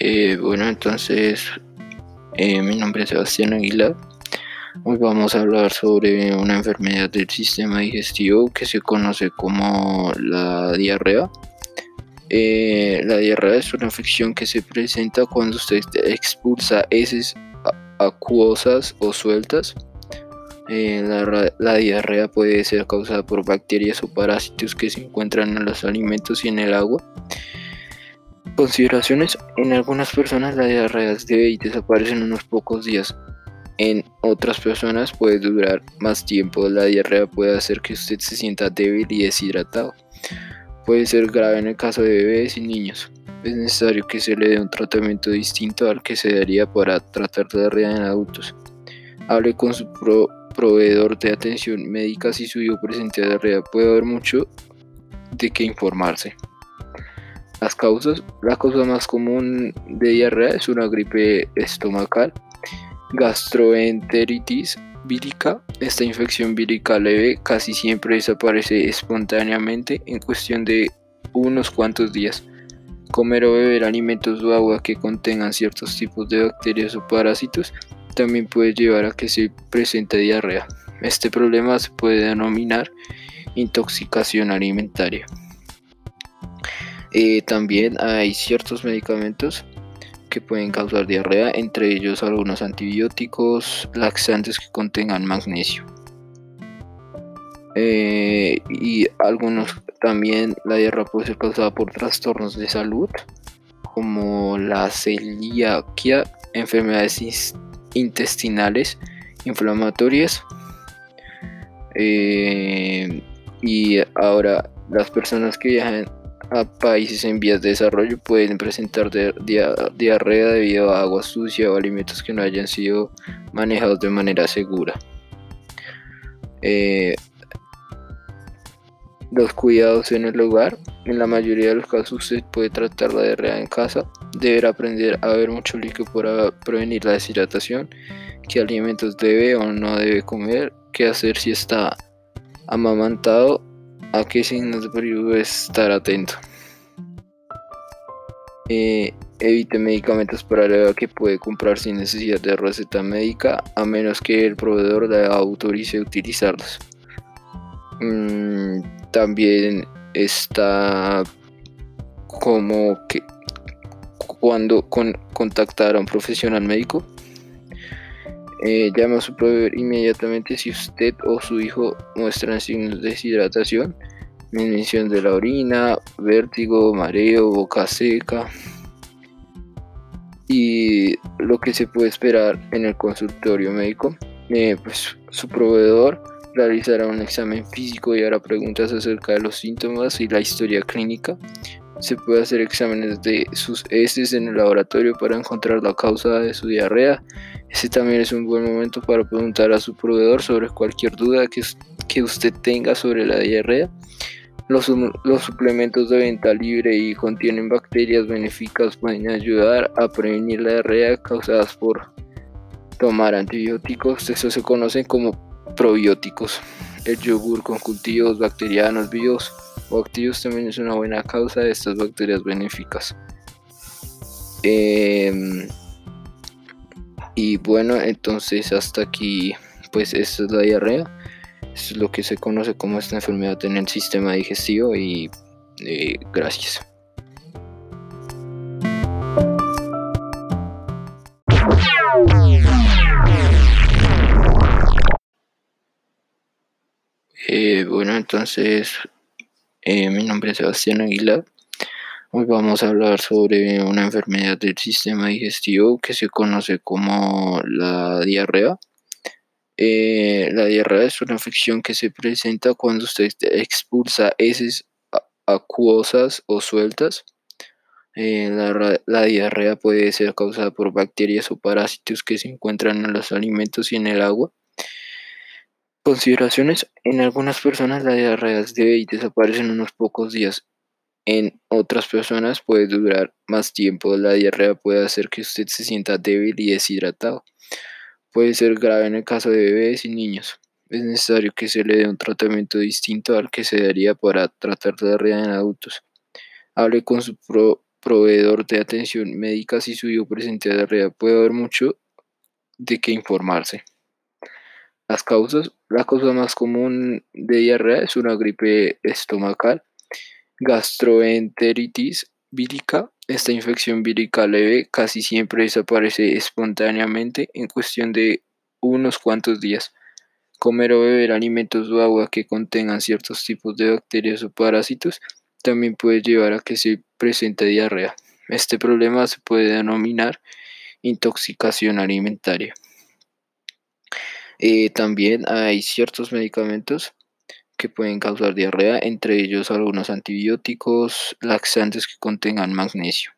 Eh, bueno, entonces eh, mi nombre es Sebastián Aguilar. Hoy vamos a hablar sobre una enfermedad del sistema digestivo que se conoce como la diarrea. Eh, la diarrea es una infección que se presenta cuando usted expulsa heces acuosas o sueltas. la, la, diarrea puede ser causada por bacterias o parásitos que se encuentran en los alimentos y en el agua. Consideraciones. En algunas personas la diarrea debe y desaparece en unos pocos días. En otras personas puede durar más tiempo. La diarrea puede hacer que usted se sienta débil y deshidratado. Puede ser grave en el caso de bebés y niños. Es necesario que se le dé un tratamiento distinto al que se daría para tratar la diarrea en adultos. Hable con su proveedor de atención médica si su hijo presenta diarrea. Puede haber mucho de qué informarse. Las causas, la causa más común de diarrea es una gripe estomacal, gastroenteritis vírica. Esta infección vírica leve casi siempre desaparece espontáneamente en cuestión de unos cuantos días. Comer o beber alimentos o agua que contengan ciertos tipos de bacterias o parásitos también puede llevar a que se presente diarrea. Este problema se puede denominar intoxicación alimentaria. Eh, también hay ciertos medicamentos que pueden causar diarrea, entre ellos algunos antibióticos, laxantes que contengan magnesio. Eh, y algunos también la diarrea puede ser causada por trastornos de salud como la celiaquia, enfermedades intestinales inflamatorias. Eh, y ahora las personas que viajan a países en vías de desarrollo pueden presentar diarrea debido a agua sucia o alimentos que no hayan sido manejados de manera segura. Eh, los cuidados en el hogar. En la mayoría de los casos usted puede tratar la diarrea en casa. Deberá aprender a beber mucho líquido para prevenir la deshidratación. Qué alimentos debe o no debe comer. Qué hacer si está amamantado a qué signos de peligro estar atento. Eh, evite medicamentos para la edad que puede comprar sin necesidad de receta médica, a menos que el proveedor le autorice utilizarlos. Mm, también está como que cuando contactar a un profesional médico eh, llame a su proveedor inmediatamente si usted o su hijo muestran signos de deshidratación, mención de la orina, vértigo, mareo, boca seca y lo que se puede esperar en el consultorio médico. Eh, pues su proveedor realizará un examen físico y hará preguntas acerca de los síntomas y la historia clínica. Se puede hacer exámenes de sus heces en el laboratorio para encontrar la causa de su diarrea. Ese también es un buen momento para preguntar a su proveedor sobre cualquier duda que, que usted tenga sobre la diarrea. Los, los, suplementos de venta libre y contienen bacterias benéficas pueden ayudar a prevenir la diarrea causadas por tomar antibióticos. Eso se conocen como probióticos. El yogur con cultivos bacterianos vivos o activos también es una buena causa de estas bacterias benéficas. Em, y bueno, entonces hasta aquí, pues esta es la diarrea. es lo que se conoce como esta enfermedad en el sistema digestivo y eh, gracias. Eh, bueno, entonces eh, mi nombre es Sebastián Aguilar. Hoy vamos a hablar sobre una enfermedad del sistema digestivo que se conoce como la diarrea. Eh, la diarrea es una infección que se presenta cuando usted expulsa heces acuosas o sueltas. Eh, la, diarrea puede ser causada por bacterias o parásitos que se encuentran en los alimentos y en el agua. Consideraciones. En algunas personas la diarrea debe y desaparece en unos pocos días. En otras personas puede durar más tiempo. La diarrea puede hacer que usted se sienta débil y deshidratado. Puede ser grave en el caso de bebés y niños. Es necesario que se le dé un tratamiento distinto al que se daría para tratar la diarrea en adultos. Hable con su proveedor de atención médica si su hijo presenta diarrea. Puede haber mucho de qué informarse. Las causas, la causa más común de diarrea es una gripe estomacal, gastroenteritis vírica. Esta infección vírica leve casi siempre desaparece espontáneamente en cuestión de unos cuantos días. Comer o beber alimentos o agua que contengan ciertos tipos de bacterias o parásitos también puede llevar a que se presente diarrea. Este problema se puede denominar intoxicación alimentaria. Eh, también hay ciertos medicamentos que pueden causar diarrea, entre ellos algunos antibióticos, laxantes que contengan magnesio.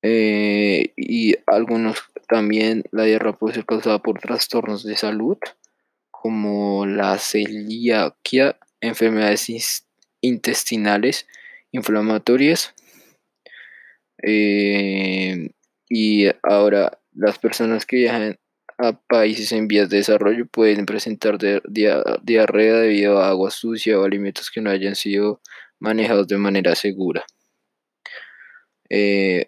Eh, y algunos también la diarrea puede ser causada por trastornos de salud como la celiaquia, enfermedades intestinales inflamatorias. Eh, y ahora las personas que viajan a países en vías de desarrollo pueden presentar diarrea debido a agua sucia o alimentos que no hayan sido manejados de manera segura. Eh,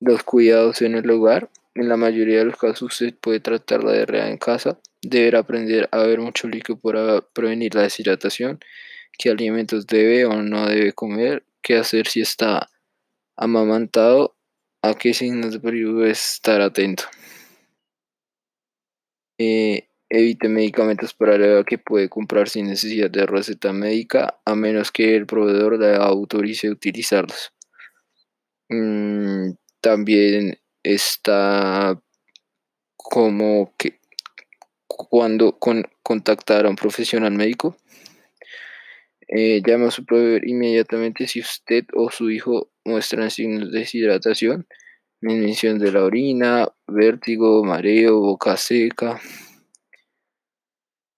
los cuidados en el hogar. En la mayoría de los casos usted puede tratar la diarrea en casa. Deberá aprender a beber mucho líquido para prevenir la deshidratación. Qué alimentos debe o no debe comer. Qué hacer si está amamantado a qué signos de peligro estar atento. Eh, evite medicamentos para la que puede comprar sin necesidad de receta médica, a menos que el proveedor le autorice utilizarlos. Mm, también está como que cuando contactar a un profesional médico, eh, llama a su proveedor inmediatamente si usted o su hijo muestran signos de deshidratación, disminución de la orina, vértigo, mareo, boca seca.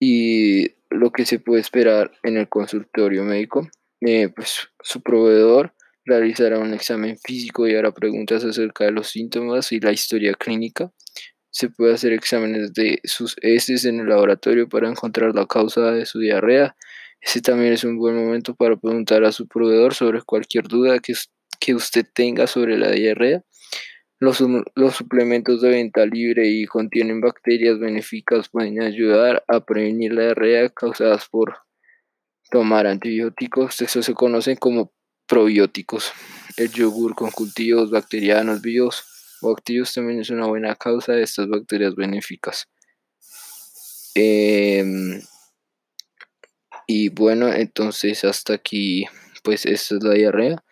Y lo que se puede esperar en el consultorio médico, eh, pues su proveedor realizará un examen físico y hará preguntas acerca de los síntomas y la historia clínica. Se puede hacer exámenes de sus heces en el laboratorio para encontrar la causa de su diarrea. Ese también es un buen momento para preguntar a su proveedor sobre cualquier duda que, que usted tenga sobre la diarrea. Los, los, suplementos de venta libre y contienen bacterias benéficas pueden ayudar a prevenir la diarrea causadas por tomar antibióticos. Eso se conocen como probióticos. El yogur con cultivos bacterianos vivos o activos también es una buena causa de estas bacterias benéficas. Em, y bueno, entonces hasta aquí, pues esta es la diarrea.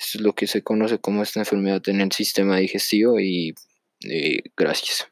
Es lo que se conoce como esta enfermedad en el sistema digestivo y eh, gracias.